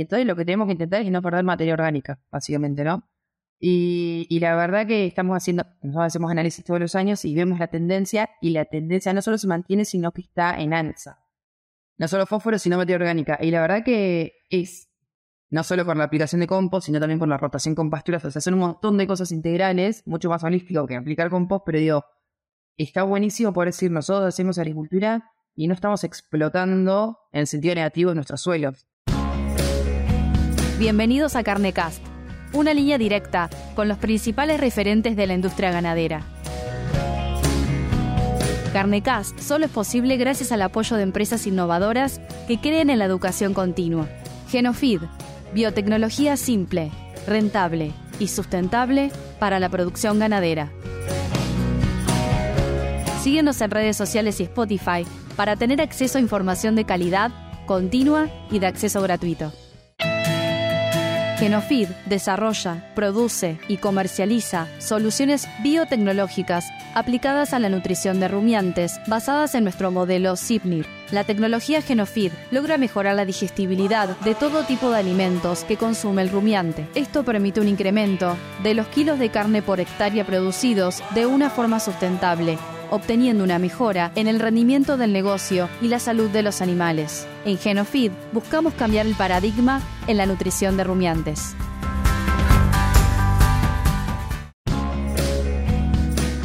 entonces lo que tenemos que intentar es no perder materia orgánica, básicamente, ¿no? Y, y, la verdad que estamos haciendo, nosotros hacemos análisis todos los años y vemos la tendencia, y la tendencia no solo se mantiene, sino que está en alza. No solo fósforo, sino materia orgánica. Y la verdad que es, no solo por la aplicación de compost, sino también por la rotación con pasturas. O sea, son un montón de cosas integrales, mucho más holístico que aplicar compost, pero digo, está buenísimo poder decir, nosotros hacemos agricultura y no estamos explotando en sentido negativo nuestros suelos. Bienvenidos a Carnecast una línea directa con los principales referentes de la industria ganadera. Carnecast solo es posible gracias al apoyo de empresas innovadoras que creen en la educación continua. Genofeed, biotecnología simple, rentable y sustentable para la producción ganadera. Síguenos en redes sociales y Spotify para tener acceso a información de calidad, continua y de acceso gratuito. Genofeed desarrolla, produce y comercializa soluciones biotecnológicas aplicadas a la nutrición de rumiantes basadas en nuestro modelo SIPNIR. La tecnología Genofeed logra mejorar la digestibilidad de todo tipo de alimentos que consume el rumiante. Esto permite un incremento de los kilos de carne por hectárea producidos de una forma sustentable obteniendo una mejora en el rendimiento del negocio y la salud de los animales. En Genofeed buscamos cambiar el paradigma en la nutrición de rumiantes.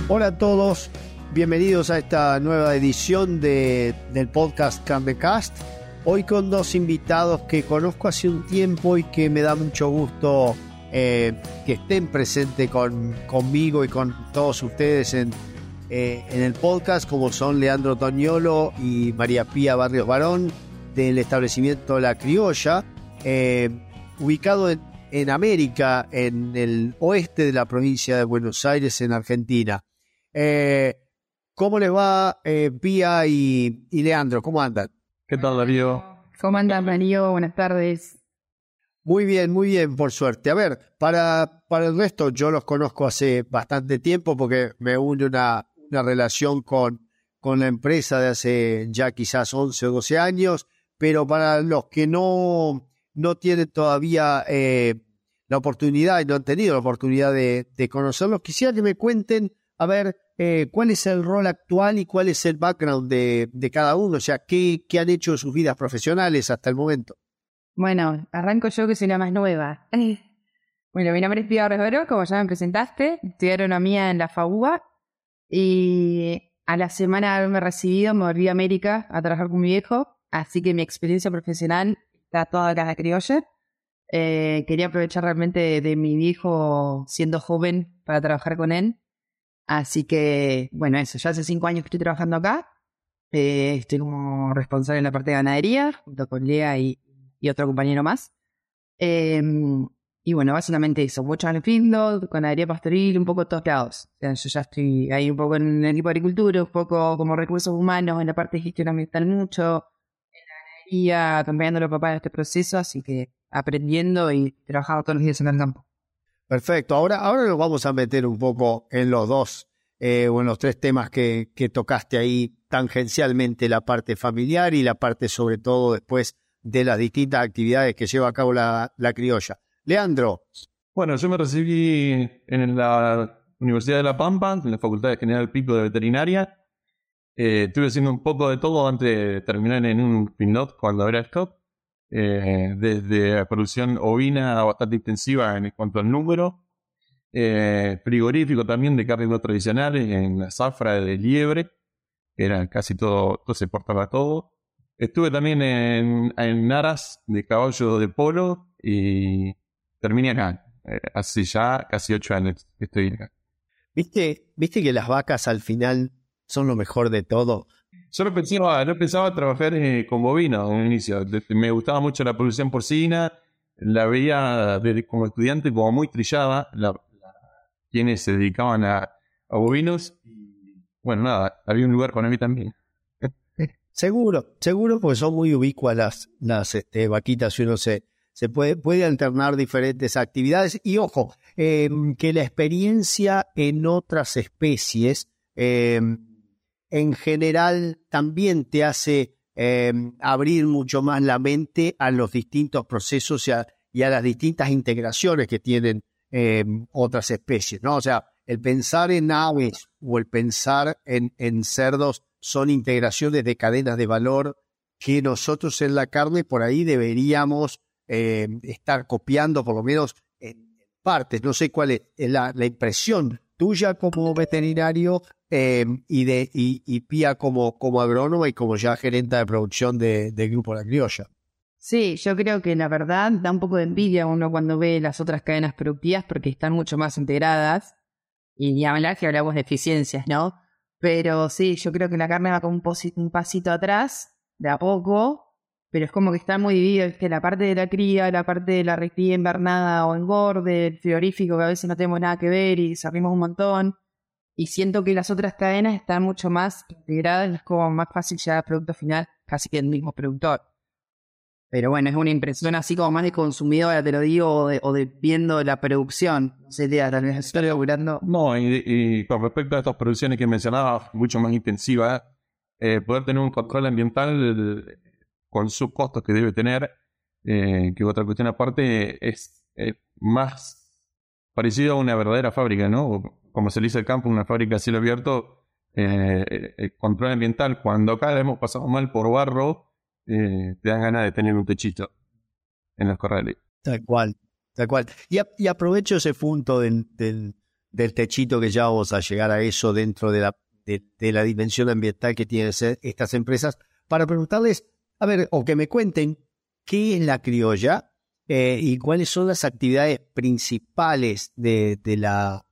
Hola a todos, bienvenidos a esta nueva edición de, del podcast Cast. Hoy con dos invitados que conozco hace un tiempo y que me da mucho gusto eh, que estén presentes con, conmigo y con todos ustedes en, eh, en el podcast, como son Leandro Toñolo y María Pía Barrios Barón, del establecimiento La Criolla, eh, ubicado en, América, en el oeste de la provincia de Buenos Aires, en Argentina. Eh, ¿Cómo les va Pía y, Leandro? ¿Cómo andan? ¿Qué tal, Darío? ¿Cómo andan, Darío? Buenas tardes. Muy bien, muy bien, por suerte. A ver, para, para el resto, yo los conozco hace bastante tiempo porque me une una, una relación con, con la empresa de hace ya quizás 11 o 12 años, pero para los que no, no tienen todavía eh, la oportunidad y no han tenido la oportunidad de, conocerlos, quisiera que me cuenten, a ver, eh, cuál es el rol actual y cuál es el background de, de cada uno, o sea, qué, qué han hecho sus vidas profesionales hasta el momento. Bueno, arranco yo que soy la más nueva. Bueno, mi nombre es Pia Rivero, como ya me presentaste, estudié agronomía en la FAUA y a la semana de haberme recibido me volví a América a trabajar con mi viejo, así que mi experiencia profesional está toda acá en criolla. Eh, quería aprovechar realmente de, mi viejo siendo joven para trabajar con él. Así que, bueno, eso, ya hace cinco años que estoy trabajando acá. Eh, estoy como responsable en la parte de ganadería, junto con Lea y, otro compañero más. Eh, y bueno, básicamente eso, mucho en con ganadería pastoril, un poco todos lados. O sea, yo ya estoy ahí un poco en el equipo de agricultura, un poco como recursos humanos, en la parte de gestión ambiental mucho, en la ganadería, acompañando a los papás en este proceso, así que aprendiendo y trabajando todos los días en el campo. Perfecto, ahora, ahora nos vamos a meter un poco en los dos eh, o en los tres temas que, que tocaste ahí tangencialmente, la parte familiar y la parte sobre todo después de las distintas actividades que lleva a cabo la, la criolla. Leandro. Bueno, yo me recibí en la Universidad de La Pampa, en la Facultad de General Pico de Veterinaria. Eh, estuve haciendo un poco de todo antes de terminar en un pinot cuando era stop. Eh, desde producción ovina bastante intensiva en cuanto al número. Eh, frigorífico también de carne no tradicional en la zafra de liebre, era casi todo, todo se portaba todo. Estuve también en, en aras de caballo de polo y terminé acá. Eh, hace ya casi ocho años que estoy acá. ¿Viste, ¿Viste que las vacas al final son lo mejor de todo? Yo no pensaba, no pensaba trabajar eh, con bovino en un inicio. Me gustaba mucho la producción porcina. La veía como estudiante como muy trillada. quienes se dedicaban a, bovinos. Y bueno, nada, había un lugar para mí también. Seguro, seguro, porque son muy ubicuas las, las este, vaquitas y uno se, se puede, puede alternar diferentes actividades y ojo, em, que la experiencia en otras especies em, en general también te hace eh, abrir mucho más la mente a los distintos procesos y a, y a las distintas integraciones que tienen otras especies, ¿no? O sea, el pensar en aves o el pensar en, en cerdos son integraciones de cadenas de valor que nosotros en la carne por ahí deberíamos eh, estar copiando, por lo menos en partes. No sé cuál es la, la impresión tuya como veterinario eh, y de y, y, Pía como, como agrónoma y como ya gerente de producción de, Grupo La Criolla. Sí, yo creo que la verdad da un poco de envidia uno cuando ve las otras cadenas productivas porque están mucho más integradas. Y ni hablar que hablamos de eficiencias, ¿no? Pero sí, yo creo que la carne va con un pasito atrás, de a poco, pero es como que está muy dividido, es que la parte de la cría, la parte de la recría invernada o engorde, el frigorífico que a veces no tenemos nada que ver y salimos un montón. Y siento que las otras cadenas están mucho más integradas, es como más fácil llegar al producto final, casi que el mismo productor. Pero bueno, es una impresión así como más de consumidora, te lo digo, o de, o de viendo la producción. No sé, tal vez estoy logrando. No, y, y, con respecto a estas producciones que mencionaba, mucho más intensivas, eh, poder tener un control ambiental con sus costos que debe tener, eh, que otra cuestión aparte es, es, más parecido a una verdadera fábrica, ¿no? Como se le dice el campo, una fábrica a cielo abierto, eh, el control ambiental, cuando acá hemos pasado mal por barro, eh, te dan ganas de tener un techito en los corrales. Tal cual, tal cual. Y, aprovecho ese punto del, del, del, techito que ya vamos a llegar a eso dentro de la, de la dimensión ambiental que tienen estas empresas para preguntarles, a ver, o que me cuenten qué es la criolla eh, y cuáles son las actividades principales de, la,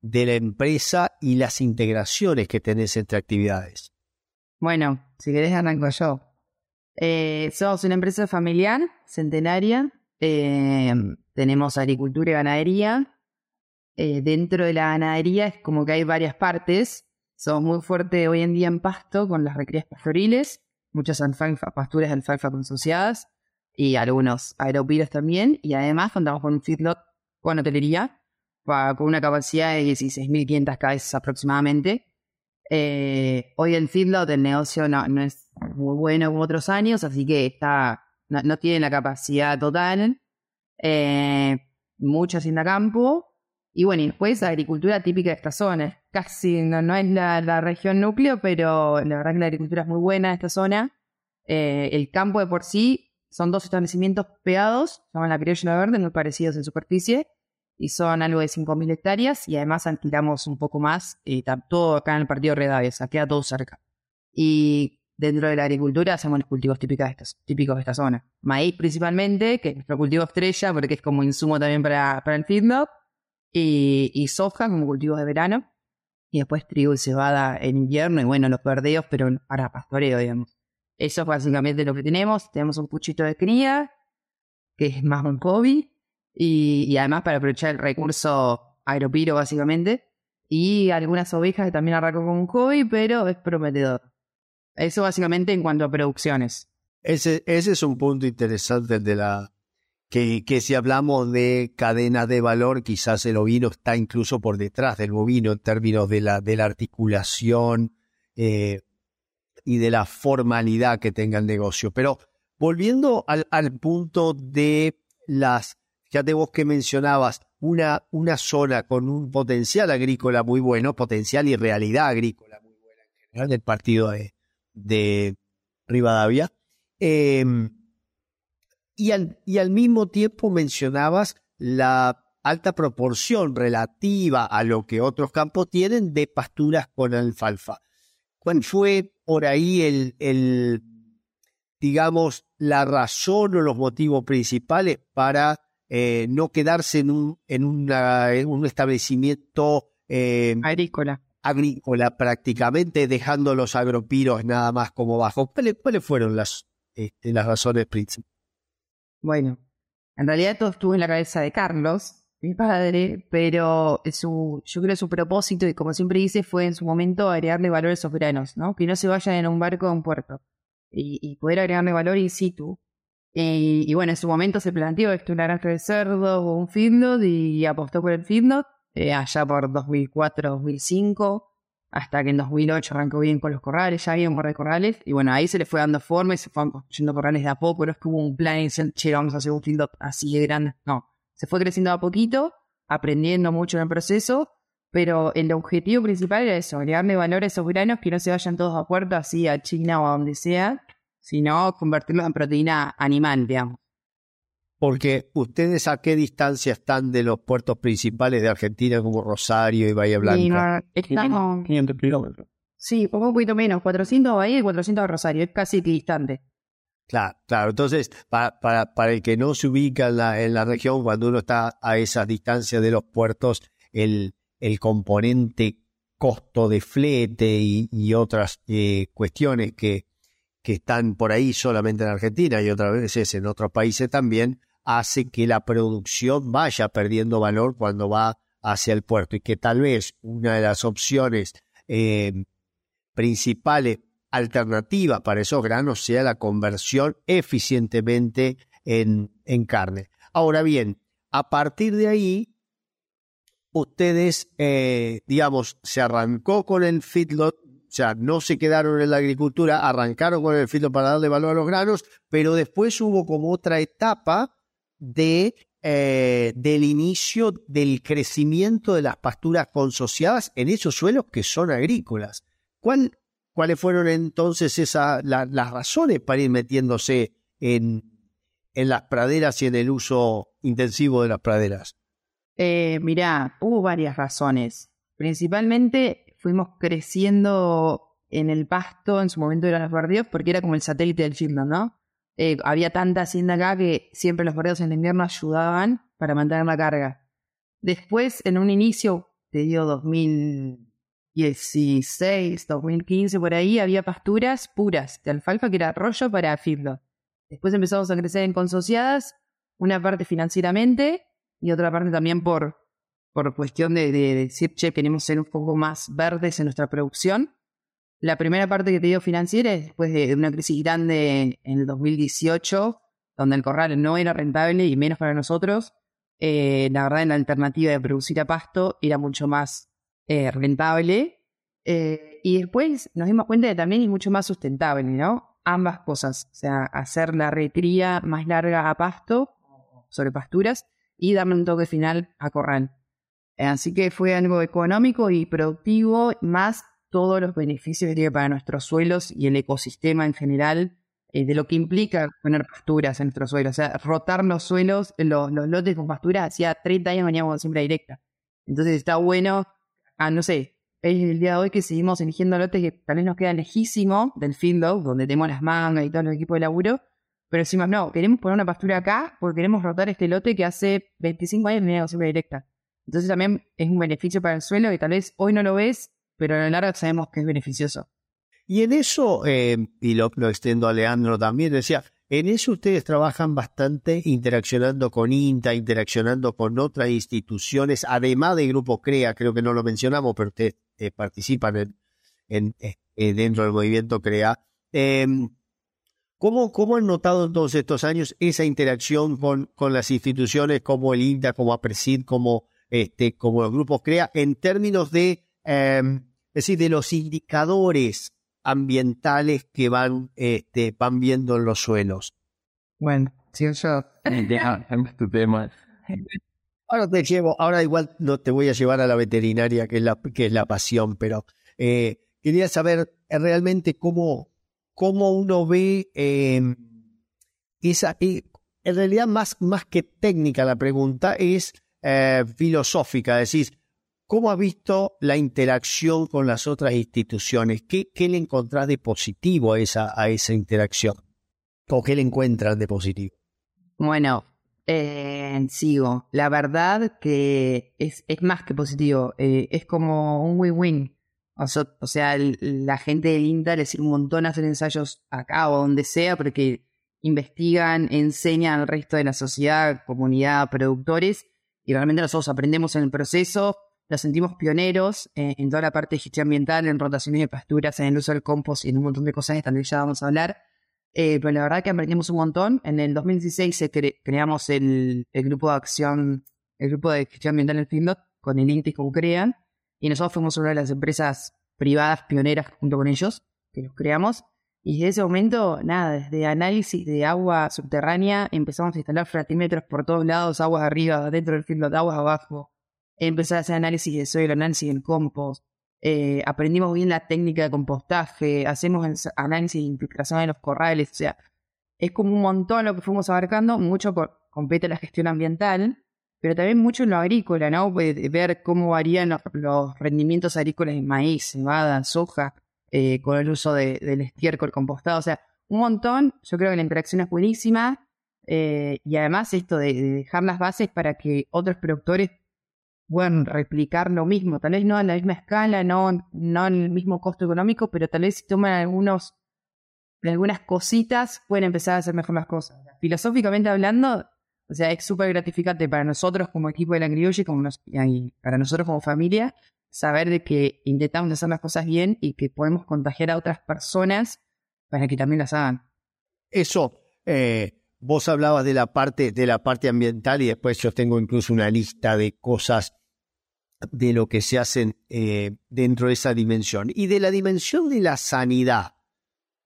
de la empresa y las integraciones que tenés entre actividades. Bueno, si querés arranco yo. Eh, somos una empresa familiar, centenaria. Eh, tenemos agricultura y ganadería. Dentro de la ganadería es como que hay varias partes. Somos muy fuertes hoy en día en pasto con las recrías pastoriles, muchas alfalfa, pasturas alfalfa consociadas y algunos aeropiros también. Y además contamos con un feedlot con hotelería con una capacidad de 16.500 cabezas aproximadamente. Eh, hoy el feedlot del negocio no, no es muy bueno como otros años, así que está, no, tiene la capacidad total. Eh, mucha hacienda campo. Y bueno, y después agricultura típica de esta zona. Casi no, no es la, la, región núcleo, pero la verdad que la agricultura es muy buena en esta zona. Eh, el campo de por sí son dos establecimientos pegados, se llaman la Criolla Verde, muy parecidos en superficie, y son algo de 5.000 hectáreas, y además alquilamos un poco más, y todo acá en el partido de Redavia, queda todo cerca. Y dentro de la agricultura hacemos los cultivos típicos de, esta, típicos de esta zona. Maíz principalmente, que es nuestro cultivo estrella, porque es como insumo también para, para el feedlot, y, y, soja como cultivos de verano, y después trigo y cebada en invierno, y bueno, los verdeos, pero para pastoreo, digamos. Eso es básicamente lo que tenemos. Tenemos un puchito de cría, que es más un hobby, y, y además para aprovechar el recurso aeropiro, básicamente, y algunas ovejas que también arrancó con un hobby, pero es prometedor. Eso básicamente en cuanto a producciones. Ese, ese es un punto interesante de la que, que si hablamos de cadenas de valor, quizás el ovino está incluso por detrás del bovino en términos de la, de la articulación eh, y de la formalidad que tenga el negocio. Pero volviendo al, al punto de las, fíjate vos que mencionabas, una, una zona con un potencial agrícola muy bueno, potencial y realidad agrícola muy buena en general del partido de, de Rivadavia. Eh, y, al, y al mismo tiempo mencionabas la alta proporción relativa a lo que otros campos tienen de pasturas con alfalfa. ¿Cuál fue por ahí el, el digamos, la razón o los motivos principales para eh, no quedarse en un, en, una, en un establecimiento eh, agrícola? agrícola prácticamente, dejando los agropiros nada más como bajo. ¿Cuáles, cuáles fueron las, este, las razones principales? Bueno, en realidad todo estuvo en la cabeza de Carlos, mi padre, pero su, yo creo su propósito, y como siempre dice, fue en su momento agregarle valores soberanos, ¿no? Que no se vayan en un barco a un puerto. Y, y poder agregarle valor in situ. Y, y, bueno, en su momento se planteó esto, una granja de cerdos o un feedlot, y apostó por el feedlot, eh, allá por 2004-2005. Hasta que en 2008 arrancó bien con los corrales, ya había un par de corrales, y bueno, ahí se le fue dando forma y se fueron construyendo corrales de a poco, pero es que hubo un plan y dicen, che, vamos a hacer un field así de grande. No, se fue creciendo a poquito, aprendiendo mucho en el proceso, pero el objetivo principal era eso, agregarle valor a esos granos que no se vayan todos a puerto, así a China o a donde sea, sino convertirlos en proteína animal, digamos. Porque ustedes a qué distancia están de los puertos principales de Argentina como Rosario y Bahía Blanca? estamos... 500 kilómetros. Sí, un poquito menos, 400 Bahía y 400 Rosario, es casi distante. Claro, claro. Entonces, para, para, para el que no se ubica en la, en la región, cuando uno está a esas distancias de los puertos, el, el componente costo de flete y, y otras eh, cuestiones que, que están por ahí solamente en Argentina y otras veces en otros países también, hace que la producción vaya perdiendo valor cuando va hacia el puerto y que tal vez una de las opciones eh, principales alternativas para esos granos sea la conversión eficientemente en, en carne. Ahora bien, a partir de ahí, ustedes, eh, digamos, se arrancó con el feedlot, o sea, no se quedaron en la agricultura, arrancaron con el feedlot para darle valor a los granos, pero después hubo como otra etapa eh, del inicio del crecimiento de las pasturas consociadas en esos suelos que son agrícolas. ¿Cuál, ¿Cuáles fueron entonces las razones para ir metiéndose en, las praderas y en el uso intensivo de las praderas? Eh, mirá, hubo varias razones. Principalmente fuimos creciendo en el pasto, en su momento eran los barrios, porque era como el satélite del Children, ¿no? Eh, había tanta hacienda acá que siempre los barrios en invierno ayudaban para mantener la carga. Después, en un inicio, te dio 2016, 2015, por ahí, había pasturas puras de alfalfa que era rollo para fibro. Después empezamos a crecer en consociadas, una parte financieramente y otra parte también por, por cuestión de, de, decir, che, queremos ser un poco más verdes en nuestra producción. La primera parte que te dio financiera es después de una crisis grande en el 2018, donde el corral no era rentable y menos para nosotros. Eh, la verdad, en la alternativa de producir a pasto era mucho más eh, rentable. Eh, y después nos dimos cuenta de que también es mucho más sustentable, ¿no? Ambas cosas, o sea, hacer la recría más larga a pasto, sobre pasturas, y darle un toque final a corral. Así que fue algo económico y productivo, más todos los beneficios que tiene para nuestros suelos y el ecosistema en general, eh, de lo que implica poner pasturas en nuestros suelos. O sea, rotar los suelos, los, los lotes con pasturas, hacía 30 años veníamos siempre directa. Entonces está bueno, ah, no sé, es el día de hoy que seguimos eligiendo lotes que tal vez nos quedan lejísimo del field donde tenemos las mangas y todos los equipos de laburo, pero decimos, no, queremos poner una pastura acá porque queremos rotar este lote que hace 25 años veníamos siempre directa. Entonces también es un beneficio para el suelo y tal vez hoy no lo ves, pero a la larga sabemos que es beneficioso. Y en eso, eh, y lo, lo, extendo a Leandro también, decía, en eso ustedes trabajan bastante interaccionando con INTA, interaccionando con otras instituciones, además de Grupo CREA, creo que no lo mencionamos, pero ustedes eh, participan en, en, eh, dentro del movimiento CREA. Em, ¿Cómo, ¿Cómo, han notado en todos estos años esa interacción con, con las instituciones como el INTA, como APRESID, como, este, como los grupos CREA, en términos de eh, es decir, de los indicadores ambientales que van, este, van viendo en los suelos. Bueno, si yo... tu tema. Ahora te llevo, ahora igual no te voy a llevar a la veterinaria, que es la, que es la pasión, pero eh, quería saber realmente cómo, cómo uno ve eh, esa... Eh, en realidad, más, más que técnica la pregunta, es eh, filosófica, decís, ¿Cómo ha visto la interacción con las otras instituciones? ¿Qué, le encontrás de positivo a esa, a esa interacción? ¿O qué le encuentran de positivo? Bueno, eh, sigo. La verdad que es, más que positivo. Eh, es como un win-win. O, sea, la gente del INTA le sirve un montón hacer ensayos acá o donde sea porque investigan, enseñan al resto de la sociedad, comunidad, productores y realmente nosotros aprendemos en el proceso los sentimos pioneros eh, en toda la parte de gestión ambiental, en rotaciones de pasturas, en el uso del compost y en un montón de cosas que también ya vamos a hablar. Eh, pero la verdad que aprendimos un montón. En el 2016 se cre creamos el, el, grupo de acción, el grupo de gestión ambiental en Findot, con el INTI con CREAN, y nosotros fuimos una de las empresas privadas pioneras junto con ellos, que los creamos. Y desde ese momento, nada, desde análisis de agua subterránea empezamos a instalar fratímetros por todos lados, aguas arriba, dentro del filtro, aguas abajo. Empezar a hacer análisis de suelo, análisis del compost. Eh, aprendimos bien la técnica de compostaje, hacemos análisis de infiltración en los corrales, o sea, es como un montón lo que fuimos abarcando, mucho compete la gestión ambiental, pero también mucho en lo agrícola, ¿no? Ver cómo varían los, rendimientos agrícolas de maíz, cebada, soja, eh, con el uso del estiércol compostado, o sea, un montón, yo creo que la interacción es buenísima, eh, y además esto de, dejar las bases para que otros productores puedan replicar lo mismo, tal vez no a la misma escala, no, no en el mismo costo económico, pero tal vez si toman algunos algunas cositas pueden empezar a hacer mejor las cosas. Filosóficamente hablando, o sea, es súper gratificante para nosotros como equipo de la criolla como y para nosotros como familia saber de que intentamos hacer las cosas bien y que podemos contagiar a otras personas para que también las hagan. Eso, eh, vos hablabas de la parte de la parte ambiental y después yo tengo incluso una lista de cosas de lo que se hacen eh, dentro de esa dimensión y de la dimensión de la sanidad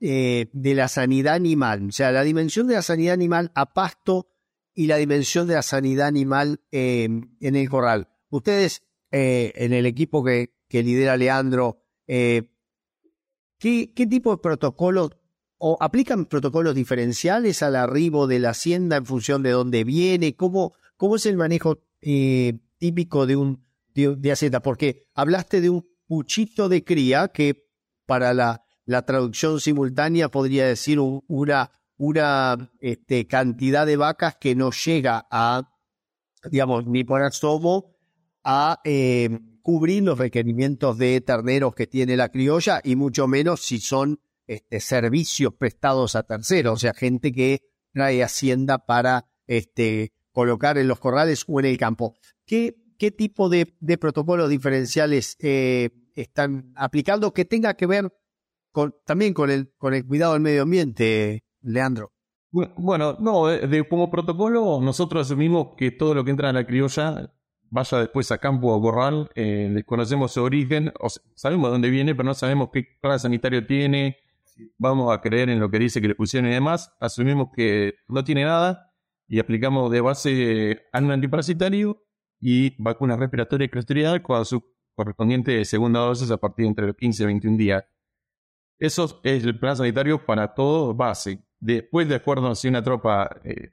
eh, de la sanidad animal, o sea, la dimensión de la sanidad animal a pasto y la dimensión de la sanidad animal en el corral. Ustedes, eh, en el equipo que, que lidera Leandro, eh, ¿qué, ¿qué, tipo de protocolos o aplican protocolos diferenciales al arribo de la hacienda en función de dónde viene? ¿Cómo, cómo es el manejo típico de un de, de hacienda? Porque hablaste de un puchito de cría que para la la traducción simultánea podría decir una, una este, cantidad de vacas que no llega a, digamos, ni por asomo a eh, cubrir los requerimientos de terneros que tiene la criolla y mucho menos si son este, servicios prestados a terceros, o sea, gente que trae hacienda para este, colocar en los corrales o en el campo. ¿Qué, qué tipo de, de protocolos diferenciales eh, están aplicando que tenga que ver también con el, con el cuidado del medio ambiente, Leandro. Bueno, no, de, como protocolo nosotros asumimos que todo lo que entra en la criolla vaya después a campo o corral, eh, desconocemos su origen, o sabemos de dónde viene, pero no sabemos qué plan sanitario tiene, vamos a creer en lo que dice que le pusieron y demás, asumimos que no tiene nada y aplicamos de base un antiparasitario y vacuna respiratoria y clostridial con su correspondiente segunda dosis a partir de entre los 15 y 21 días. Eso es el plan sanitario para todo base. Después, de acuerdo a si una tropa eh,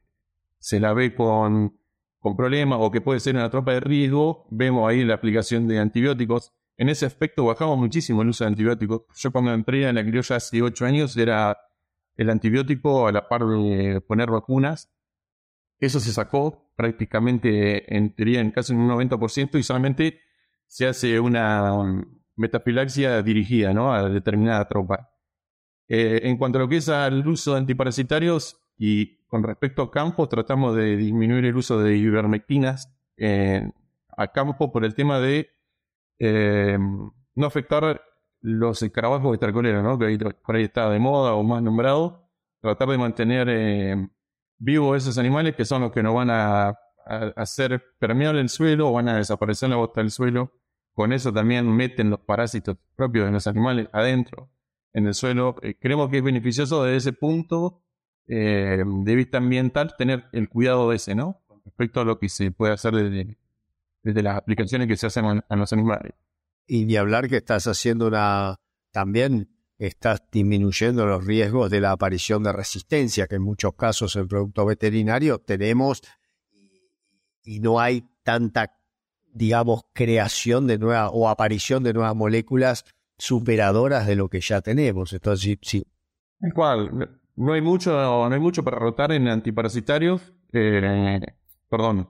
se la ve con, con problemas o que puede ser una tropa de riesgo, vemos ahí la aplicación de antibióticos. En ese aspecto bajamos muchísimo el uso de antibióticos. Yo cuando entré en la criolla hace 8 años era el antibiótico a la par de poner vacunas. Eso se sacó prácticamente en teoría en casi un 90% y solamente se hace una, metafilaxia dirigida ¿no? a determinada tropa. Eh, en cuanto a lo que es al uso de antiparasitarios y con respecto a campos, tratamos de disminuir el uso de ivermectinas a campo por el tema de eh, no afectar los escarabajos extracoleros, ¿no? que por ahí está de moda o más nombrado, tratar de mantener vivos esos animales que son los que nos van a, hacer permeable el suelo o van a desaparecer la bota del suelo con eso también meten los parásitos propios de los animales adentro, en el suelo. Eh, creemos que es beneficioso desde ese punto eh, de vista ambiental tener el cuidado de ese, ¿no? respecto a lo que se puede hacer desde, desde las aplicaciones que se hacen a, los animales. Y ni hablar que estás haciendo una... también estás disminuyendo los riesgos de la aparición de resistencia, que en muchos casos en producto veterinario tenemos y no hay tanta digamos, creación de nuevas o aparición de nuevas moléculas superadoras de lo que ya tenemos. Entonces, sí. No hay mucho, no hay mucho para rotar en antiparasitarios, eh, perdón,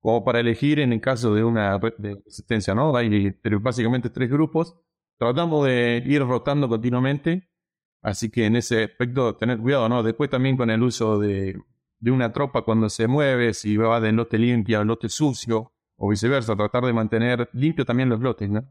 como para elegir en el caso de una resistencia, ¿no? Hay básicamente tres grupos. Tratamos de ir rotando continuamente, así que en ese aspecto tener cuidado, ¿no? Después también con el uso de, de una tropa cuando se mueve, si va de lote limpio a lote sucio, o viceversa, tratar de mantener limpio también los lotes, ¿no?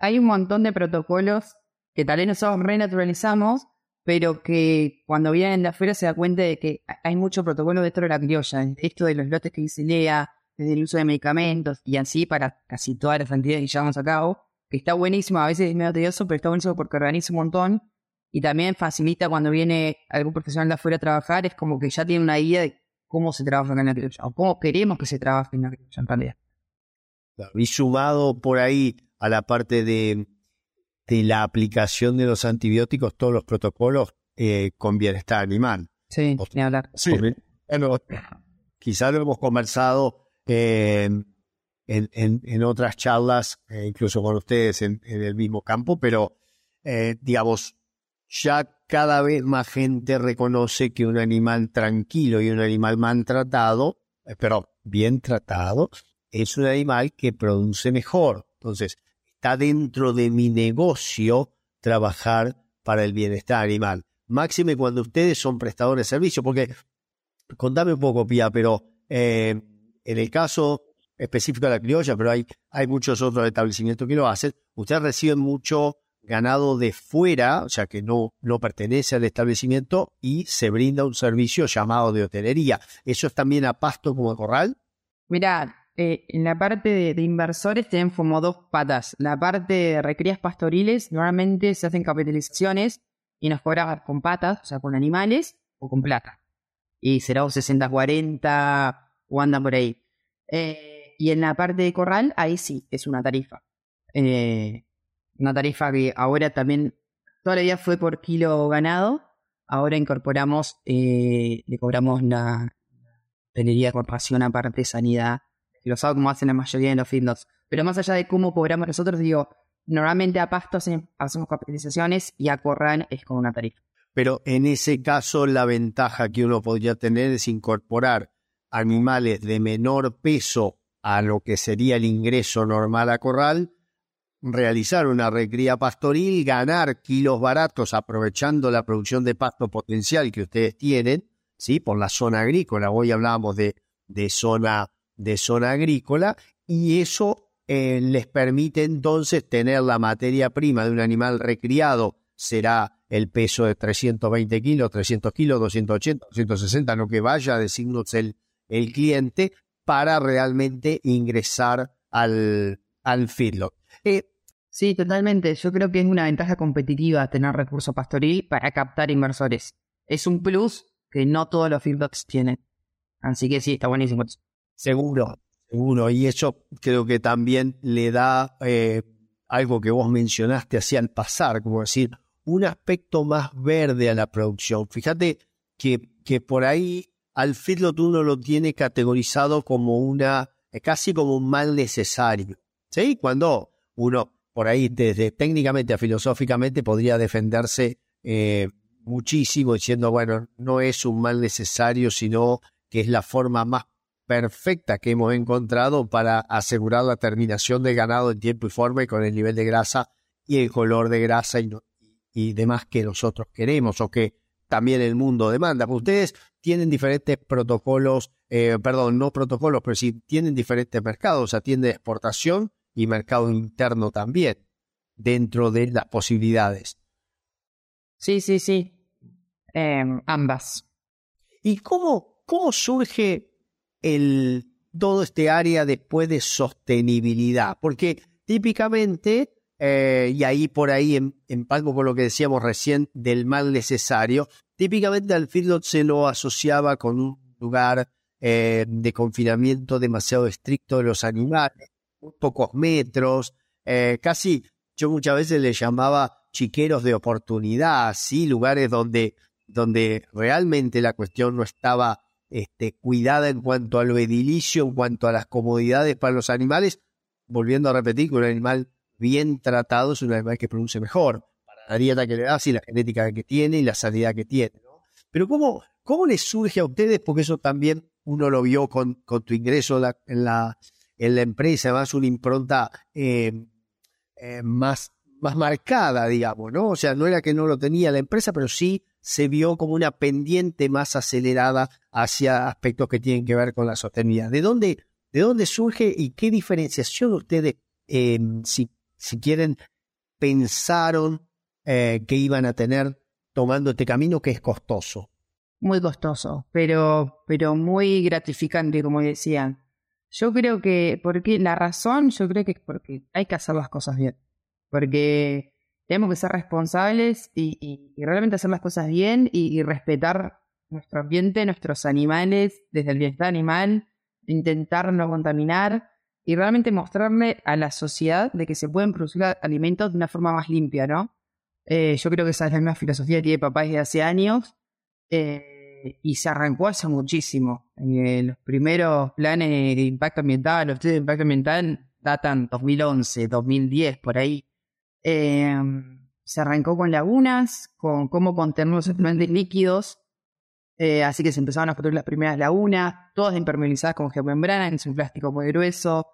Hay un montón de protocolos que tal vez nosotros renaturalizamos, pero que cuando vienen de afuera se da cuenta de que hay mucho protocolo dentro de la criolla. Esto de los lotes que dice Lea, desde el uso de medicamentos y así para casi todas las actividades que llevamos a cabo, que está buenísimo, a veces es medio tedioso, pero está buenísimo porque organiza un montón y también facilita cuando viene algún profesional de afuera a trabajar, es como que ya tiene una idea de cómo se trabaja en la criolla o cómo queremos que se trabaje en la criolla en realidad. Y sumado por ahí a la parte de, de la aplicación de los antibióticos, todos los protocolos eh, con bienestar animal. Sí, ni hablar. Sí. Bueno, quizás lo hemos conversado eh, en, en, en, otras charlas, eh, incluso con ustedes en, el mismo campo, pero eh, digamos, ya cada vez más gente reconoce que un animal tranquilo y un animal maltratado, pero bien tratado, es un animal que produce mejor. Entonces, está dentro de mi negocio trabajar para el bienestar animal. Máxime cuando ustedes son prestadores de servicio, porque contame un poco, Pía, pero eh, en el caso específico de la criolla, pero hay, hay muchos otros establecimientos que lo hacen, ustedes reciben mucho ganado de fuera, o sea que no, no pertenece al establecimiento y se brinda un servicio llamado de hotelería. ¿Eso es también a pasto como corral? Mira, eh, en la parte de, inversores tienen como dos patas. La parte de recrías pastoriles, normalmente se hacen capitalizaciones y nos cobran con patas, o sea, con animales o con plata. Y será un 60-40 o anda por ahí. Eh, y en la parte de corral, ahí sí, es una tarifa. Eh, una tarifa que ahora también, toda la vida fue por kilo ganado, ahora incorporamos, eh, le cobramos la hotelería, corporación aparte, sanidad, lo sabe como hacen la mayoría de los feedlots. Pero más allá de cómo cobramos nosotros, digo, normalmente a pasto hacemos capitalizaciones y a corral es con una tarifa. Pero en ese caso la ventaja que uno podría tener es incorporar animales de menor peso a lo que sería el ingreso normal a corral, realizar una recría pastoril, ganar kilos baratos aprovechando la producción de pasto potencial que ustedes tienen, ¿sí? Por la zona agrícola, hoy hablábamos de, de zona de zona agrícola y eso eh, les permite entonces tener la materia prima de un animal recriado, será el peso de 320 kilos, 300 kilos, 280, 260, lo que vaya a decirnos el, el cliente para realmente ingresar al, al feedlot. Eh, sí, totalmente. Yo creo que es una ventaja competitiva tener recurso pastoril para captar inversores. Es un plus que no todos los feedlots tienen. Así que sí, está buenísimo. Seguro, seguro. Y eso creo que también le da eh, algo que vos mencionaste así al pasar, como decir, un aspecto más verde a la producción. Fíjate que, que por ahí al feedlot uno lo tiene categorizado como una, eh, casi como un mal necesario. ¿Sí? Cuando uno por ahí desde técnicamente a filosóficamente podría defenderse eh, muchísimo diciendo, bueno, no es un mal necesario, sino que es la forma más perfecta que hemos encontrado para asegurar la terminación de ganado en tiempo y forma y con el nivel de grasa y el color de grasa y, y demás que nosotros queremos o que también el mundo demanda. Pues ustedes tienen diferentes protocolos, eh, perdón, no protocolos, pero sí tienen diferentes mercados, atiende exportación y mercado interno también, dentro de las posibilidades. Sí, sí, sí, eh, ambas. ¿Y cómo, cómo surge el, todo este área después de sostenibilidad, porque típicamente, eh, y ahí por ahí en, en palco con lo que decíamos recién del mal necesario, típicamente al feedlot se lo asociaba con un lugar eh, de confinamiento demasiado estricto de los animales, pocos metros, eh, casi yo muchas veces le llamaba chiqueros de oportunidad, sí, lugares donde, donde realmente la cuestión no estaba este, cuidada en cuanto a lo edilicio, en cuanto a las comodidades para los animales, volviendo a repetir que un animal bien tratado es un animal que produce mejor, la dieta que le das y la genética que tiene y la sanidad que tiene. ¿no? Pero ¿cómo, ¿cómo les surge a ustedes? Porque eso también uno lo vio con, con tu ingreso en, la, en la empresa, además una impronta eh, eh, más, más marcada, digamos, ¿no? O sea, no era que no lo tenía la empresa, pero sí se vio como una pendiente más acelerada hacia aspectos que tienen que ver con la sostenibilidad. ¿De dónde, de dónde surge y qué diferenciación ustedes, eh, si, si quieren, pensaron eh, que iban a tener tomando este camino que es costoso? Muy costoso, pero, pero muy gratificante, como decían. Yo creo que, porque la razón, yo creo que es porque hay que hacer las cosas bien. porque tenemos que ser responsables y, realmente hacer las cosas bien y, respetar nuestro ambiente, nuestros animales, desde el bienestar animal, intentar no contaminar y realmente mostrarle a la sociedad de que se pueden producir alimentos de una forma más limpia, ¿no? Eh, yo creo que esa es la misma filosofía que tiene papá desde hace años eh, y se arrancó hace muchísimo. Eh, los primeros planes de impacto ambiental, los estudios de impacto ambiental datan 2011, 2010, por ahí. se arrancó con lagunas, con cómo contener los efluentes líquidos. así que se empezaron a construir las primeras lagunas, todas impermeabilizadas con geomembrana, en su plástico muy grueso.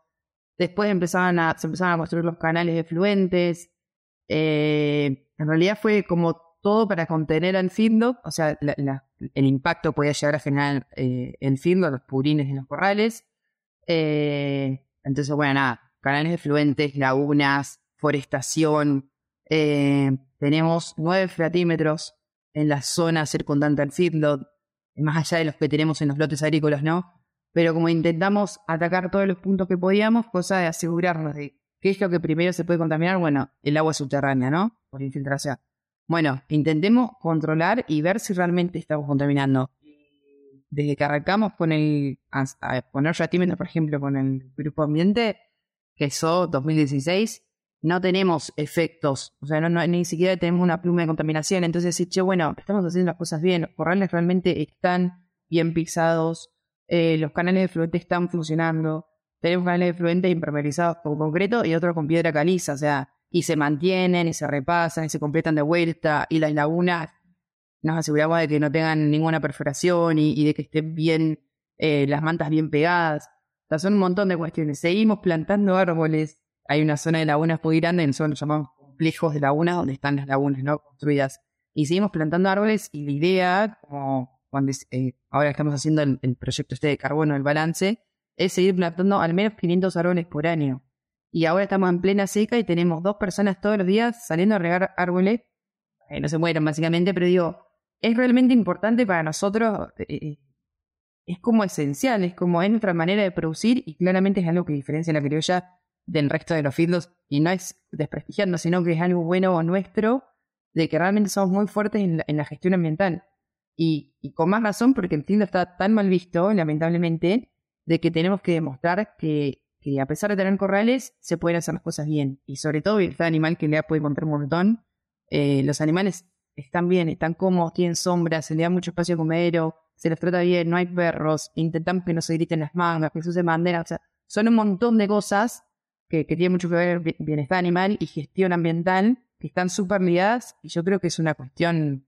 Después empezaban se empezaron a construir los canales de fluentes. Eh, en realidad fue como todo para contener al findo, o sea, el impacto podía llegar a generar eh, el findo, los purines en los corrales. Eh, entonces, bueno, nada, canales de fluentes, lagunas, forestación. tenemos nueve fratímetros en la zona circundante al feedlot, más allá de los que tenemos en los lotes agrícolas, ¿no? pero como intentamos atacar todos los puntos que podíamos, cosa de asegurarnos de qué es lo que primero se puede contaminar, bueno, el agua subterránea, ¿no? Por infiltración. Bueno, intentemos controlar y ver si realmente estamos contaminando. Desde que arrancamos con el, a, poner yatímetros, por ejemplo, con el grupo ambiente, que es 2016, no tenemos efectos, o sea, no, ni siquiera tenemos una pluma de contaminación. Entonces, sí, che, bueno, estamos haciendo las cosas bien, los corrales realmente están bien pisados, eh, los canales de fluente están funcionando, tenemos canales de fluente impermeabilizados con concreto y otros con piedra caliza, o sea, y se mantienen y se repasan y se completan de vuelta y las lagunas nos aseguramos de que no tengan ninguna perforación y, de que estén bien eh, las mantas bien pegadas. O sea, son un montón de cuestiones. Seguimos plantando árboles. Hay una zona de lagunas muy grande, son los llamados complejos de lagunas, donde están las lagunas no construidas. Y seguimos plantando árboles y la idea, como cuando eh, ahora estamos haciendo el, proyecto este de carbono, el balance, es seguir plantando al menos 500 árboles por año. Y ahora estamos en plena seca y tenemos dos personas todos los días saliendo a regar árboles. no se mueran básicamente, pero digo, es realmente importante para nosotros. Eh, eh, es como esencial, es como es nuestra manera de producir y claramente es algo que diferencia la criolla del resto de los fields y no es desprestigiando, sino que es algo bueno nuestro de que realmente somos muy fuertes en la gestión ambiental. Y, con más razón porque el Tinder está tan mal visto, lamentablemente, de que tenemos que demostrar que, a pesar de tener corrales, se pueden hacer las cosas bien. Y sobre todo el animal que le puede encontrar un montón. Eh, los animales están bien, están cómodos, tienen sombras, se le da mucho espacio a comer, se les trata bien, no hay perros, intentamos que no se griten las mangas, que se use bandera, o sea, son un montón de cosas que, tienen mucho que ver bienestar animal y gestión ambiental, que están súper ligadas, y yo creo que es una cuestión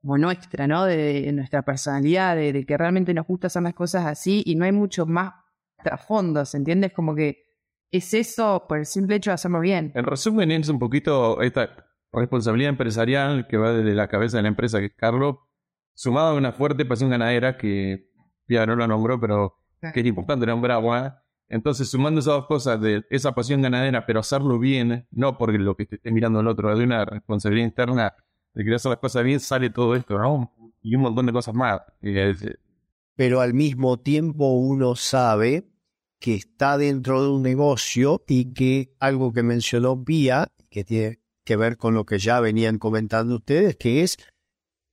como nuestra, ¿no? De, nuestra personalidad, de, que realmente nos gusta hacer las cosas así y no hay mucho más trasfondos, ¿entiendes? Como que es eso por el simple hecho de hacerlo bien. En resumen, es un poquito esta responsabilidad empresarial que va desde la cabeza de la empresa, que es Carlos, sumado a una fuerte pasión ganadera que ya no lo nombró, pero que es importante nombrar, Entonces, sumando esas dos cosas de esa pasión ganadera, pero hacerlo bien, no porque lo que esté mirando el otro, de una responsabilidad interna de querer hacer las cosas bien, sale todo esto, ¿no? Y un montón de cosas más. Pero al mismo tiempo uno sabe que está dentro de un negocio y que algo que mencionó Pía, que tiene que ver con lo que ya venían comentando ustedes, que es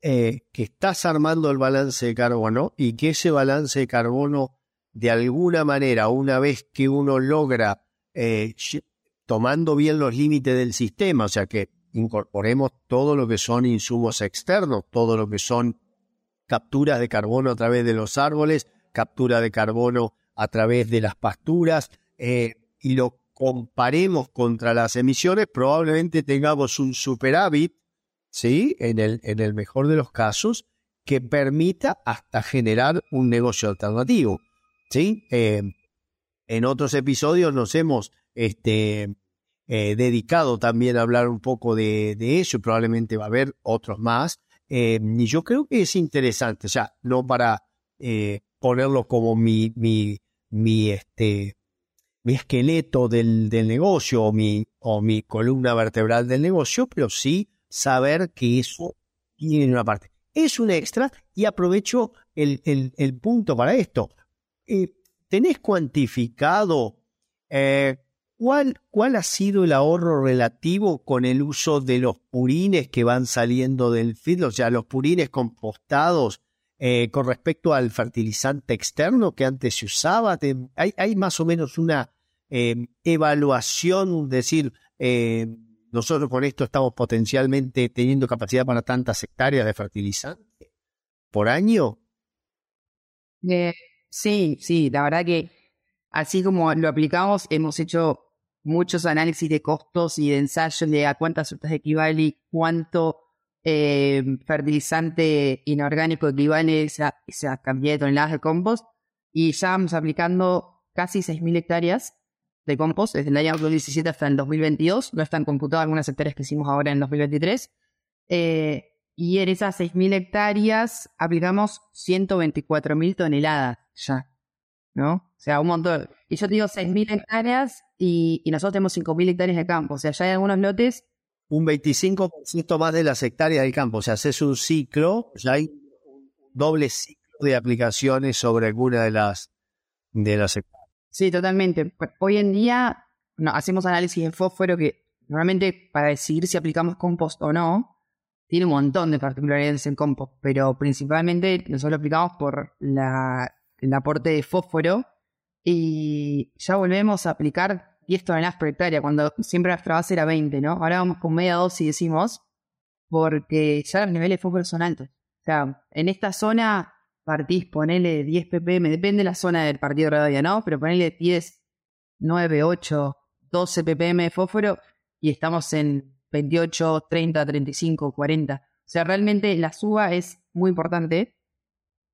eh, que estás armando el balance de carbono y que ese balance de carbono, de alguna manera, una vez que uno logra, eh, tomando bien los límites del sistema, o sea que incorporemos todo lo que son insumos externos, todo lo que son capturas de carbono a través de los árboles, captura de carbono a través de las pasturas, eh, y lo comparemos contra las emisiones, probablemente tengamos un superávit, ¿sí? En el, en el mejor de los casos, que permita hasta generar un negocio alternativo, ¿sí? Eh, en otros episodios nos hemos este, eh, dedicado también a hablar un poco de, eso, probablemente va a haber otros más. Eh, y yo creo que es interesante, o sea, no para eh, ponerlo como mi, mi, mi, este, mi esqueleto del, del negocio o mi, o mi columna vertebral del negocio, pero sí saber que eso tiene una parte. Es un extra y aprovecho el, el, el punto para esto. ¿Tenés cuantificado ¿Cuál, ¿Cuál ha sido el ahorro relativo con el uso de los purines que van saliendo del feed, o sea, los purines compostados eh, con respecto al fertilizante externo que antes se usaba? ¿Hay, más o menos una eh, evaluación, decir, eh, nosotros con esto estamos potencialmente teniendo capacidad para tantas hectáreas de fertilizante por año? sí, sí, la verdad que así como lo aplicamos, hemos hecho muchos análisis de costos y de ensayos de a cuántas frutas equivale y cuánto eh, fertilizante inorgánico equivale esa, esa cantidad de toneladas de compost. Y ya vamos aplicando casi 6.000 hectáreas de compost desde el año 2017 hasta el 2022. No están computadas algunas hectáreas que hicimos ahora en 2023. Eh, y en esas 6.000 hectáreas aplicamos 124.000 toneladas ya. ¿No? O sea, un montón. Y yo te digo 6.000 hectáreas y, nosotros tenemos 5.000 hectáreas de campo. O sea, ya hay algunos lotes. Un 25% más de las hectáreas del campo. O sea, haces un ciclo, ya hay un doble ciclo de aplicaciones sobre alguna de las, de las hectáreas. Sí, totalmente. Hoy en día no, hacemos análisis de fósforo que normalmente para decidir si aplicamos compost o no, tiene un montón de particularidades en compost, pero principalmente nosotros lo aplicamos por la, el aporte de fósforo y ya volvemos a aplicar 10 toneladas por hectárea, cuando siempre nuestra base era 20, ¿no? Ahora vamos con media dosis, decimos, porque ya los niveles de fósforo son altos. O sea, en esta zona partís, ponele 10 ppm, depende de la zona del partido de ¿no? Pero ponele 10, 9, 8, 12 ppm de fósforo y estamos en 28, 30, 35, 40. O sea, realmente la suba es muy importante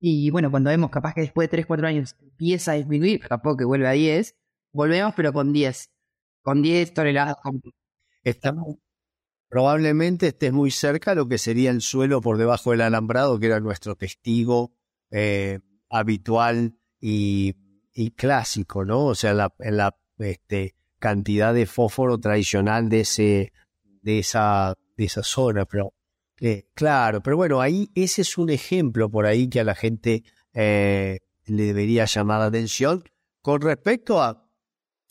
y bueno, cuando vemos capaz que después de 3, 4 años empieza a disminuir, tampoco que vuelve a 10, volvemos pero con 10, con 10 toneladas. Estamos, probablemente estés muy cerca de lo que sería el suelo por debajo del alambrado, que era nuestro testigo eh, habitual y, clásico, ¿no? O sea, la, la este, cantidad de fósforo tradicional de, ese, de, esa, de esa zona, pero eh, claro, pero bueno, ahí ese es un ejemplo por ahí que a la gente eh, le debería llamar la atención con respecto a,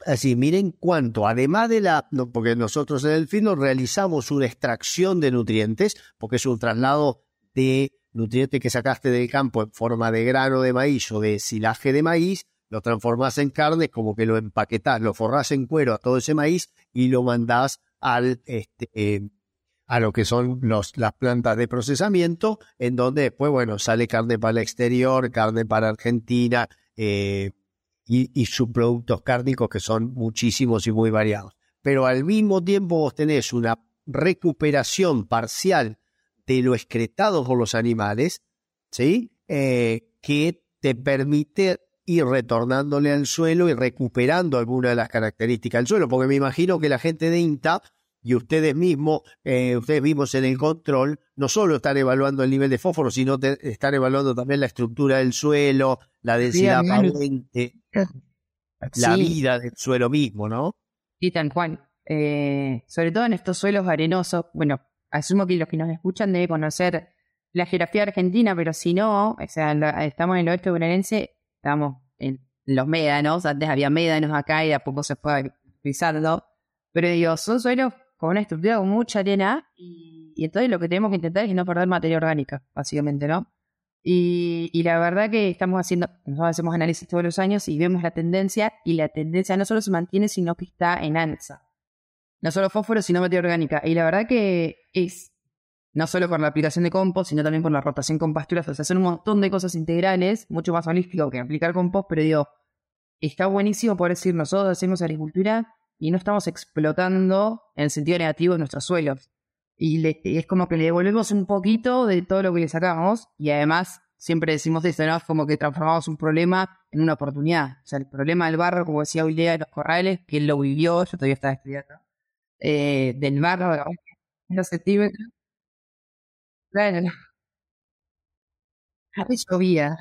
así, miren cuánto, además de la, porque nosotros en el fino realizamos una extracción de nutrientes, porque es un traslado de nutrientes que sacaste del campo en forma de grano de maíz o de silaje de maíz, lo transformas en carne, como que lo empaquetás, lo forrás en cuero a todo ese maíz y lo mandás al, este, eh, a lo que son las plantas de procesamiento, en donde después, bueno, sale carne para el exterior, carne para Argentina eh, y, y subproductos cárnicos que son muchísimos y muy variados. Pero al mismo tiempo vos tenés una recuperación parcial de lo excretado por los animales, ¿sí? Eh, que te permite ir retornándole al suelo y recuperando alguna de las características del suelo, porque me imagino que la gente de INTA y ustedes mismos, eh, ustedes mismos en el control, no solo están evaluando el nivel de fósforo, sino están evaluando también la estructura del suelo, la densidad aparente, la vida del suelo mismo, ¿no? Sí, tan Juan. Eh, sobre todo en estos suelos arenosos, bueno, asumo que los que nos escuchan deben conocer la geografía argentina, pero si no, o sea, estamos en el oeste bonaerense, estamos en los médanos, antes había médanos acá y a poco se fue pisando, pero digo, son suelos con una estructura con mucha arena y, entonces lo que tenemos que intentar es no perder materia orgánica, básicamente, ¿no? Y, la verdad que estamos haciendo, nosotros hacemos análisis todos los años y vemos la tendencia y la tendencia no solo se mantiene, sino que está en alza. No solo fósforo, sino materia orgánica. Y la verdad que es, no solo por la aplicación de compost, sino también por la rotación con pasturas, o sea, son un montón de cosas integrales, mucho más holístico que aplicar compost, pero digo, está buenísimo por decir, nosotros hacemos agricultura y no estamos explotando en sentido negativo nuestros suelos. Y, es como que le devolvemos un poquito de todo lo que le sacamos y además siempre decimos esto, ¿no? como que transformamos un problema en una oportunidad. O sea, el problema del barro, como decía día de los corrales, que él lo vivió, yo todavía estaba estudiando, eh, del barro, de los centímetros. Claro, no. Llovía.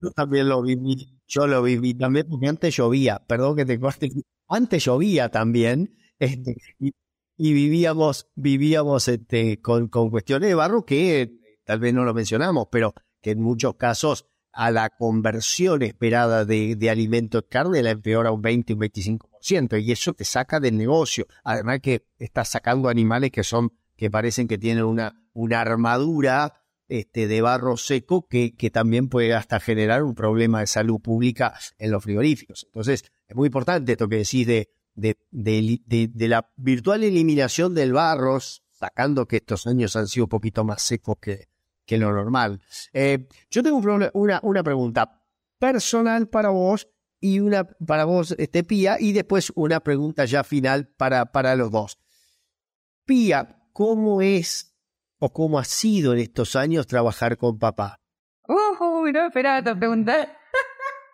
Yo también lo viví, yo lo viví también porque antes llovía, perdón que te corte, antes llovía también, este, y, vivíamos, vivíamos este, con, con, cuestiones de barro que tal vez no lo mencionamos, pero que en muchos casos a la conversión esperada de, de alimentos carne, la empeora un 20, un 25%, y eso te saca del negocio. Además que estás sacando animales que son, que parecen que tienen una, una armadura este, de barro seco que, que también puede hasta generar un problema de salud pública en los frigoríficos. Entonces, es muy importante esto que decís de, de, de, la virtual eliminación del barro, sacando que estos años han sido un poquito más secos que, que lo normal. Eh, yo tengo una, una pregunta personal para vos y una para vos, este, Pía, y después una pregunta ya final para, para los dos. Pía, ¿cómo es o cómo ha sido en estos años trabajar con papá? Uy, no esperaba tu pregunta.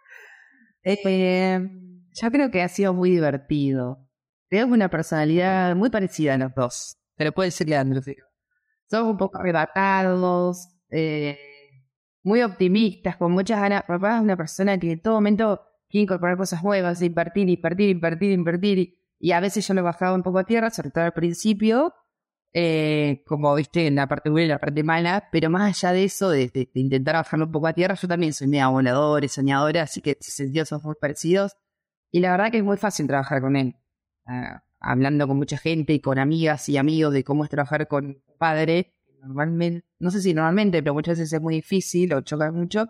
eh, yo creo que ha sido muy divertido. Tenemos una personalidad muy parecida a los dos. Pero puede ser Leandro, sí somos un poco arrebatados, eh, muy optimistas, con muchas ganas. Papá es una persona que en todo momento quiere incorporar cosas nuevas, invertir, invertir, invertir, invertir. Y a veces yo lo bajaba un poco a tierra, sobre todo al principio, eh, como viste en la parte buena y la parte mala, pero más allá de eso, de, intentar bajarlo un poco a tierra, yo también soy media voladora y soñadora, así que en ese sentido somos muy parecidos. Y la verdad que es muy fácil trabajar con él. Ah, hablando con mucha gente y con amigas y amigos de cómo es trabajar con padre, normalmente, no sé si normalmente, pero muchas veces es muy difícil o choca mucho,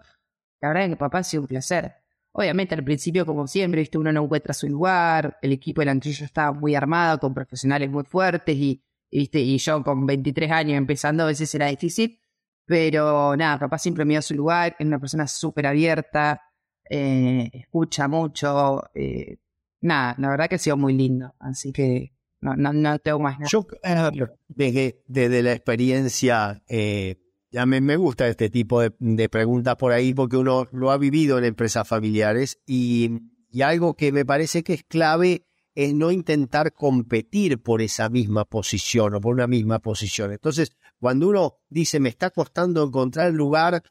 la verdad es que papá ha sido un placer. Obviamente al principio, como siempre, ¿viste? uno no encuentra su lugar, el equipo del antrillo estaba muy armado, con profesionales muy fuertes y, ¿viste? y yo con 23 años empezando a veces era difícil, pero nada, papá siempre me dio su lugar, es una persona súper abierta, eh, escucha mucho, eh, nada, la verdad que ha sido muy lindo. Así que no, no, no tengo más nada. Yo, desde, desde, la experiencia, eh, ya me, me, gusta este tipo de, de, preguntas por ahí porque uno lo ha vivido en empresas familiares y, y algo que me parece que es clave es no intentar competir por esa misma posición o por una misma posición. Entonces, cuando uno dice me está costando encontrar el lugar,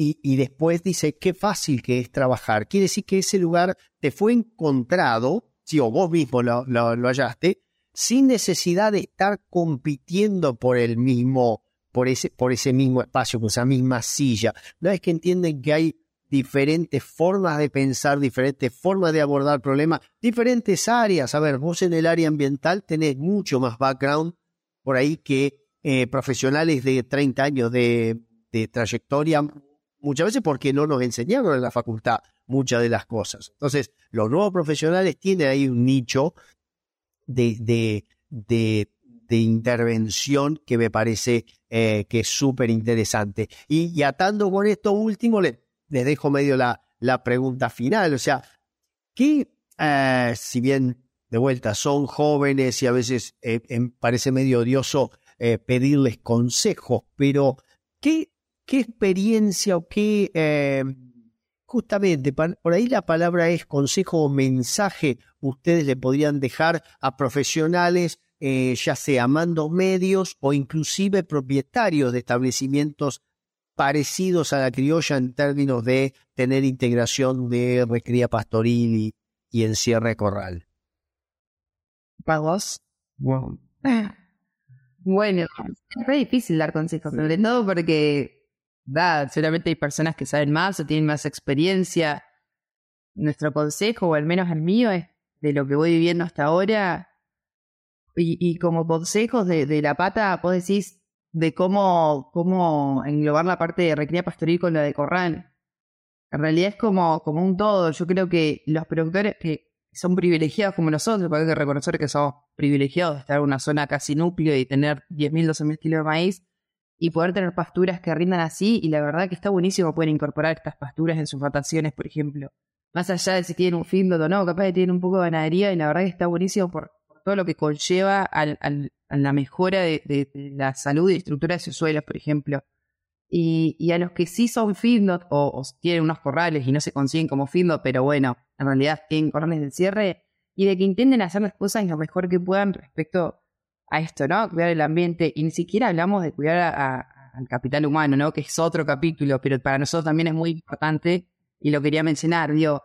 y, después dice qué fácil que es trabajar. Quiere decir que ese lugar te fue encontrado, si o vos mismo lo, hallaste, sin necesidad de estar compitiendo por el mismo, por ese, por ese mismo espacio, por esa misma silla. No es que entienden que hay diferentes formas de pensar, diferentes formas de abordar problemas, diferentes áreas. A ver, vos en el área ambiental tenés mucho más background por ahí que eh, profesionales de 30 años de trayectoria muchas veces porque no nos enseñaron en la facultad muchas de las cosas. Entonces, los nuevos profesionales tienen ahí un nicho de, de, de, intervención que me parece eh, que es súper interesante. Y, atando con esto último, les, dejo medio la, la pregunta final. O sea, ¿qué, eh, si bien de vuelta son jóvenes y a veces eh, em, parece medio odioso pedirles consejos, pero ¿qué qué experiencia o qué, eh, justamente, por ahí la palabra es consejo o mensaje, ustedes le podrían dejar a profesionales, eh, ya sea mandos medios o inclusive propietarios de establecimientos parecidos a la criolla en términos de tener integración de recría pastoril y, encierre corral. ¿Pagos? Bueno. Bueno, es difícil dar consejos, sobre todo porque da, seguramente hay personas que saben más o tienen más experiencia. Nuestro consejo, o al menos el mío, es de lo que voy viviendo hasta ahora. Y, como consejos de, de, la pata, vos decís de cómo, cómo englobar la parte de recría pastoril con la de corral. En realidad es como, como un todo. Yo creo que los productores que son privilegiados como nosotros, porque hay que reconocer que somos privilegiados de estar en una zona casi núcleo y tener 10.000, 12.000 kilos de maíz, y poder tener pasturas que rindan así. Y la verdad que está buenísimo poder incorporar estas pasturas en sus rotaciones, por ejemplo. Más allá de si tienen un feedlot o no, capaz de tienen un poco de ganadería y la verdad que está buenísimo por, todo lo que conlleva al, a la mejora de, la salud y estructura de sus suelos, por ejemplo. Y, y a los que sí son feedlot o, o, tienen unos corrales y no se consiguen como feedlot, pero bueno, en realidad tienen corrales de cierre, y de que intenten hacer las cosas lo mejor que puedan respecto a esto, ¿no? Cuidar el ambiente. Y ni siquiera hablamos de cuidar al capital humano, ¿no? Que es otro capítulo, pero para nosotros también es muy importante y lo quería mencionar, digo,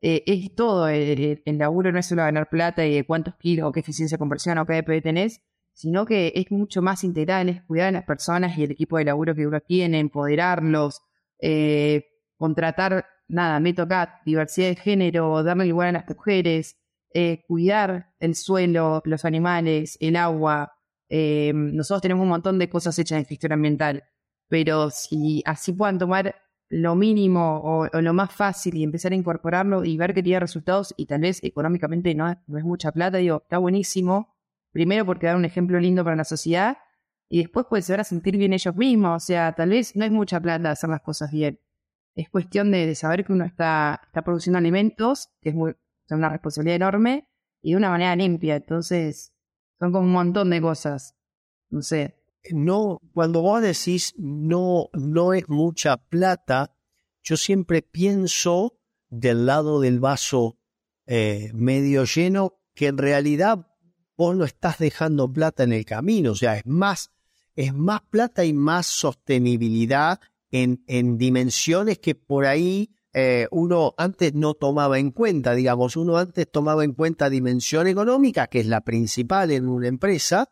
eh, es todo, el, laburo no es solo ganar plata y de cuántos kilos o qué eficiencia de conversión o qué DP tenés, sino que es mucho más integral, es cuidar a las personas y el equipo de laburo que uno tiene, empoderarlos, eh, contratar, nada, me toca diversidad de género, darle igual a las mujeres, eh, cuidar el suelo, los animales, el agua. Eh, nosotros tenemos un montón de cosas hechas en gestión ambiental, pero si así puedan tomar lo mínimo o, lo más fácil y empezar a incorporarlo y ver que tiene resultados y tal vez económicamente no, no es mucha plata, digo, está buenísimo. Primero porque da un ejemplo lindo para la sociedad y después pues se van a sentir bien ellos mismos. O sea, tal vez no es mucha plata hacer las cosas bien. Es cuestión de, saber que uno está, está produciendo alimentos, que es muy, una responsabilidad enorme, y de una manera limpia. Entonces, son como un montón de cosas. No sé. No, cuando vos decís no, no es mucha plata, yo siempre pienso del lado del vaso eh, medio lleno, que en realidad vos no estás dejando plata en el camino. O sea, es más es más plata y más sostenibilidad en, en dimensiones que por ahí eh, uno antes no tomaba en cuenta, digamos, uno antes tomaba en cuenta dimensión económica, que es la principal en una empresa,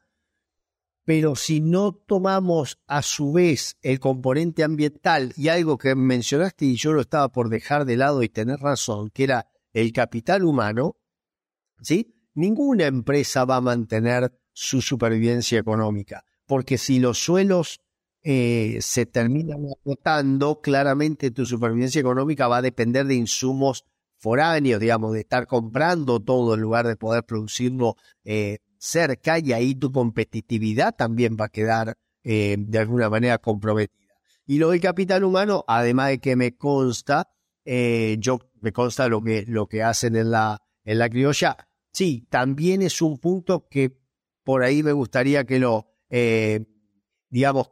pero si no tomamos a su vez el componente ambiental y algo que mencionaste y yo lo estaba por dejar de lado y tener razón, que era el capital humano, ¿sí? Ninguna empresa va a mantener su supervivencia económica porque si los suelos eh, se terminan agotando, claramente tu supervivencia económica va a depender de insumos foráneos, digamos, de estar comprando todo en lugar de poder producirlo eh, cerca y ahí tu competitividad también va a quedar eh, de alguna manera comprometida. Y lo del capital humano, además de que me consta, yo me consta lo que, lo que hacen en la, en la criolla, sí, también es un punto que por ahí me gustaría que lo, eh, digamos,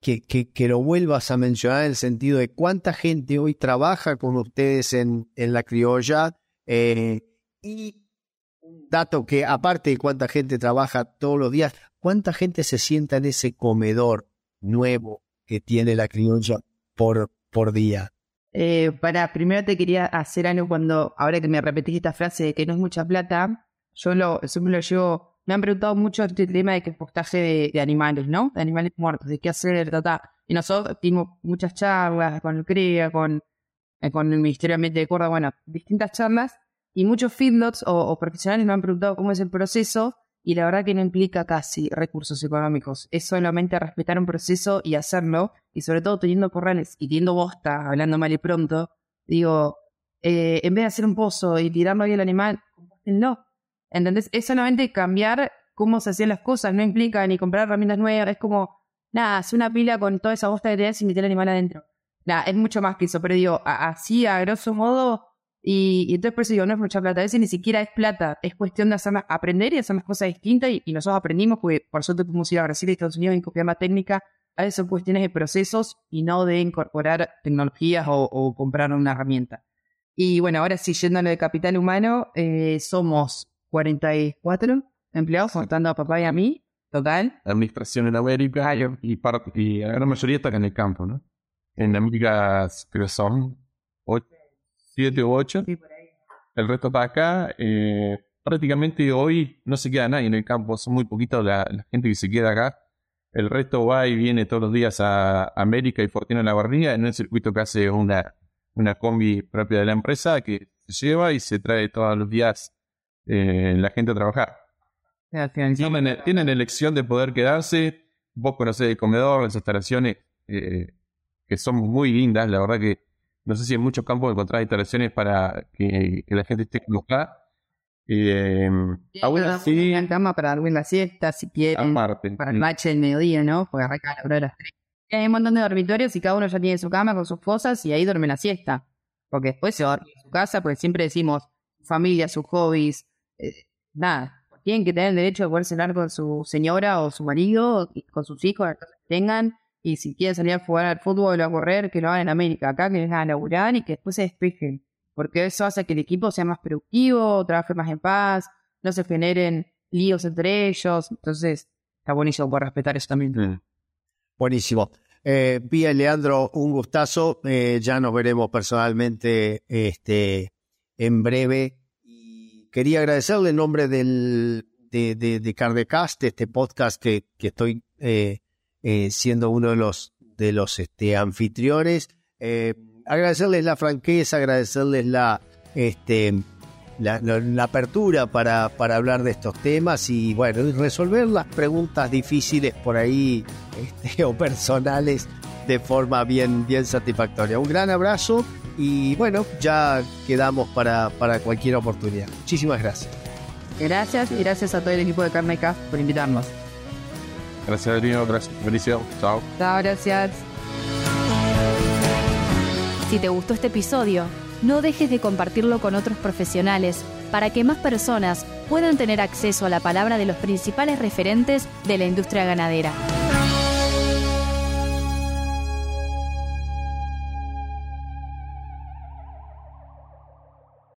que, que, lo vuelvas a mencionar en el sentido de cuánta gente hoy trabaja con ustedes en, en la criolla eh, y un dato que aparte de cuánta gente trabaja todos los días, cuánta gente se sienta en ese comedor nuevo que tiene la criolla por, por día. Eh, para, primero te quería hacer algo cuando, ahora que me repetís esta frase de que no es mucha plata, yo lo, me lo llevo me han preguntado mucho este tema de que postaje de, animales, ¿no? De animales muertos, de qué hacer, tata. Y nosotros tuvimos muchas charlas con el CREA, con, eh, con el Ministerio de Ambiente de Córdoba, bueno, distintas charlas, y muchos feedlots o, profesionales me han preguntado cómo es el proceso, y la verdad que no implica casi recursos económicos, es solamente respetar un proceso y hacerlo, y sobre todo teniendo corrales y teniendo bosta, hablando mal y pronto, digo, eh, en vez de hacer un pozo y tirarlo ahí al animal, no ¿Entendés? Es solamente cambiar cómo se hacían las cosas, no implica ni comprar herramientas nuevas, es como, nada, hacer una pila con toda esa bosta de ideas y meter el animal adentro. Nada, es mucho más que eso, pero digo, así a grosso modo, y, entonces por eso digo, no es mucha plata, a veces ni siquiera es plata, es cuestión de hacer, aprender y hacer las cosas distintas, y, nosotros aprendimos, porque por suerte pudimos ir a Brasil y Estados Unidos en copiar más técnica, a veces son cuestiones de procesos y no de incorporar tecnologías o, comprar una herramienta. Y bueno, ahora sí, yendo a lo de capital humano, eh, somos 44 empleados, contando a papá y a mí, total. Administración en América y, parte, y la gran mayoría está en el campo, ¿no? En América creo son 7 u 8. El resto está acá. Eh, prácticamente hoy no se queda nadie en el campo, son muy poquitos la, gente que se queda acá. El resto va y viene todos los días a América y Fortuna La Guardia en el circuito que hace una, una combi propia de la empresa que se lleva y se trae todos los días eh, la gente a trabajar. Tienen, elección de poder quedarse. Vos conocés el comedor, las instalaciones eh, que son muy lindas. La verdad que no sé si en muchos campos encontrás instalaciones para que, la gente esté colocada. Eh, sí, cama para dormir la siesta, si quieren. Para el match del mediodía, ¿no? Porque arranca la hora de las Hay un montón de dormitorios y cada uno ya tiene su cama con sus cosas y ahí duerme la siesta. Porque después se va a su casa, porque siempre decimos familia, sus hobbies, eh, nada, tienen que tener el derecho de poder cenar con su señora o su marido, con sus hijos, que tengan, y si quieren salir a jugar al fútbol o a correr, que lo hagan en América, acá que vengan a laburar y que después se despejen, porque eso hace que el equipo sea más productivo, trabaje más en paz, no se generen líos entre ellos, entonces está buenísimo poder respetar eso también. Buenísimo. Eh, y Leandro, un gustazo. Eh, ya nos veremos personalmente este, en breve quería agradecerle en nombre del, de, de, de Cardecast, este podcast que, que estoy eh, eh, siendo uno de los, de los este, anfitriones. Eh, agradecerles la franqueza, agradecerles la, este, la, la- apertura para, para hablar de estos temas y bueno, resolver las preguntas difíciles por ahí este, o personales de forma bien, bien satisfactoria. Un gran abrazo y bueno, ya quedamos para, para cualquier oportunidad. Muchísimas gracias. Gracias y gracias a todo el equipo de Carneca por invitarnos. Gracias, Adriano. Gracias, Mauricio. Chao. Chao, gracias. Si te gustó este episodio, no dejes de compartirlo con otros profesionales para que más personas puedan tener acceso a la palabra de los principales referentes de la industria ganadera.